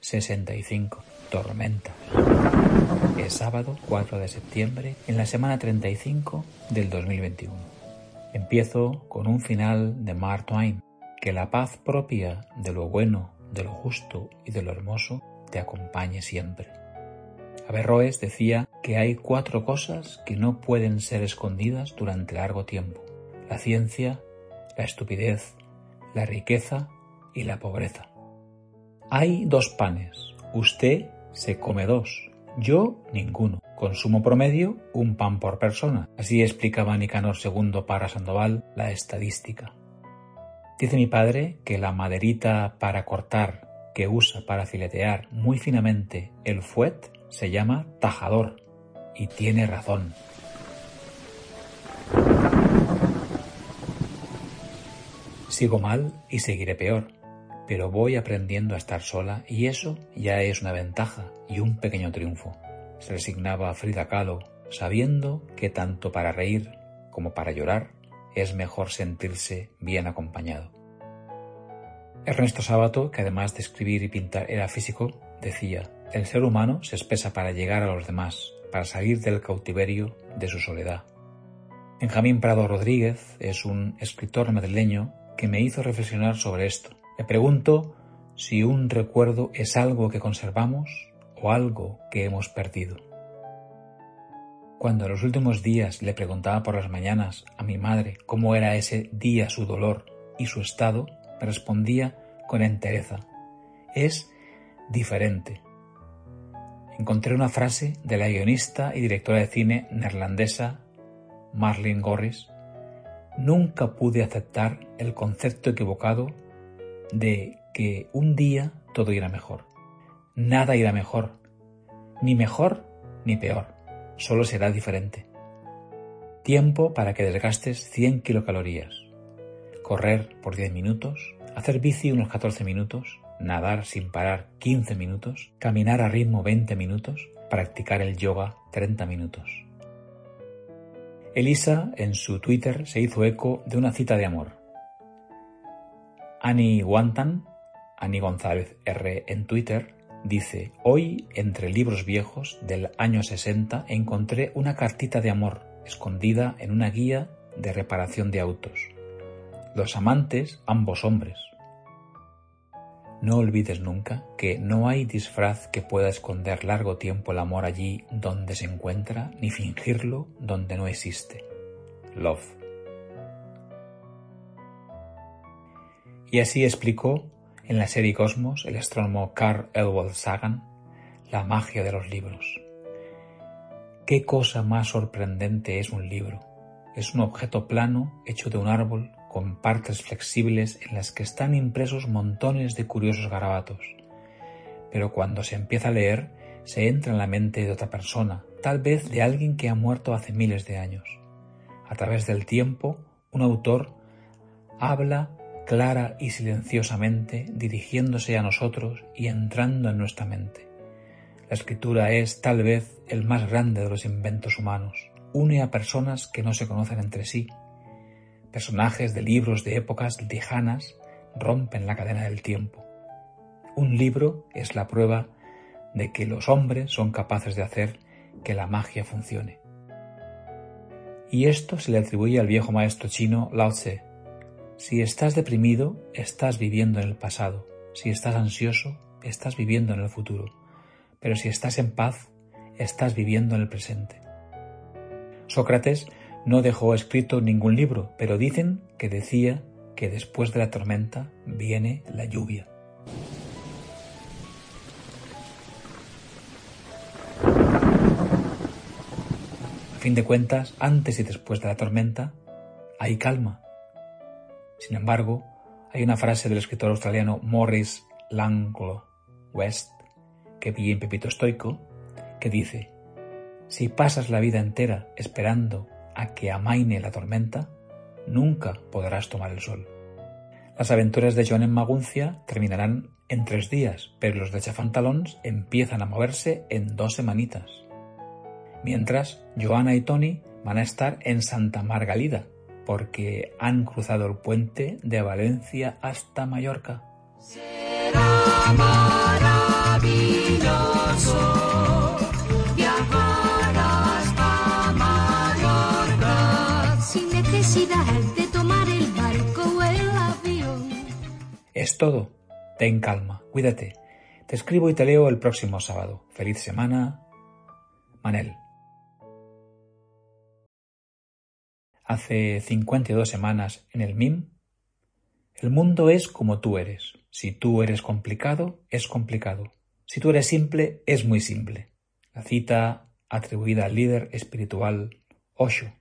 65. Tormenta. Es sábado 4 de septiembre en la semana 35 del 2021. Empiezo con un final de Mark Twain. Que la paz propia de lo bueno, de lo justo y de lo hermoso te acompañe siempre. Averroes decía que hay cuatro cosas que no pueden ser escondidas durante largo tiempo. La ciencia, la estupidez, la riqueza y la pobreza. Hay dos panes. Usted se come dos. Yo ninguno. Consumo promedio un pan por persona. Así explicaba Nicanor II para Sandoval la estadística. Dice mi padre que la maderita para cortar que usa para filetear muy finamente el fuet se llama tajador. Y tiene razón. Sigo mal y seguiré peor, pero voy aprendiendo a estar sola y eso ya es una ventaja y un pequeño triunfo. Se resignaba Frida Kahlo, sabiendo que tanto para reír como para llorar es mejor sentirse bien acompañado. Ernesto Sábato, que además de escribir y pintar era físico, decía, el ser humano se espesa para llegar a los demás, para salir del cautiverio de su soledad. Benjamín Prado Rodríguez es un escritor madrileño que me hizo reflexionar sobre esto. Me pregunto si un recuerdo es algo que conservamos o algo que hemos perdido. Cuando en los últimos días le preguntaba por las mañanas a mi madre cómo era ese día su dolor y su estado, me respondía con entereza. Es diferente. Encontré una frase de la guionista y directora de cine neerlandesa Marlene Gorris nunca pude aceptar el concepto equivocado de que un día todo irá mejor. Nada irá mejor, ni mejor ni peor, solo será diferente. Tiempo para que desgastes 100 kilocalorías, correr por 10 minutos, hacer bici unos 14 minutos, nadar sin parar 15 minutos, caminar a ritmo 20 minutos, practicar el yoga 30 minutos. Elisa, en su Twitter, se hizo eco de una cita de amor. Annie Wantan, Annie González R. en Twitter, dice, hoy, entre libros viejos del año 60, encontré una cartita de amor escondida en una guía de reparación de autos. Los amantes, ambos hombres, no olvides nunca que no hay disfraz que pueda esconder largo tiempo el amor allí donde se encuentra, ni fingirlo donde no existe. Love. Y así explicó en la serie Cosmos el astrónomo Carl Elwood Sagan la magia de los libros. ¿Qué cosa más sorprendente es un libro? Es un objeto plano hecho de un árbol con partes flexibles en las que están impresos montones de curiosos garabatos. Pero cuando se empieza a leer, se entra en la mente de otra persona, tal vez de alguien que ha muerto hace miles de años. A través del tiempo, un autor habla clara y silenciosamente, dirigiéndose a nosotros y entrando en nuestra mente. La escritura es tal vez el más grande de los inventos humanos. Une a personas que no se conocen entre sí personajes de libros de épocas lejanas rompen la cadena del tiempo. Un libro es la prueba de que los hombres son capaces de hacer que la magia funcione. Y esto se le atribuye al viejo maestro chino Lao Tse. Si estás deprimido, estás viviendo en el pasado. Si estás ansioso, estás viviendo en el futuro. Pero si estás en paz, estás viviendo en el presente. Sócrates no dejó escrito ningún libro, pero dicen que decía que después de la tormenta viene la lluvia. A fin de cuentas, antes y después de la tormenta, hay calma. Sin embargo, hay una frase del escritor australiano Morris Langlo West, que vi en Pepito Estoico, que dice, si pasas la vida entera esperando a que amaine la tormenta, nunca podrás tomar el sol. Las aventuras de John en Maguncia terminarán en tres días, pero los de Chafantalons empiezan a moverse en dos semanitas. Mientras, Joana y Tony van a estar en Santa Margalida, porque han cruzado el puente de Valencia hasta Mallorca. Será maravilloso sin necesidad de tomar el barco o el avión. Es todo. Ten calma, cuídate. Te escribo y te leo el próximo sábado. Feliz semana. Manel. Hace 52 semanas en el MIM. El mundo es como tú eres. Si tú eres complicado, es complicado. Si tú eres simple, es muy simple. La cita atribuida al líder espiritual Osho.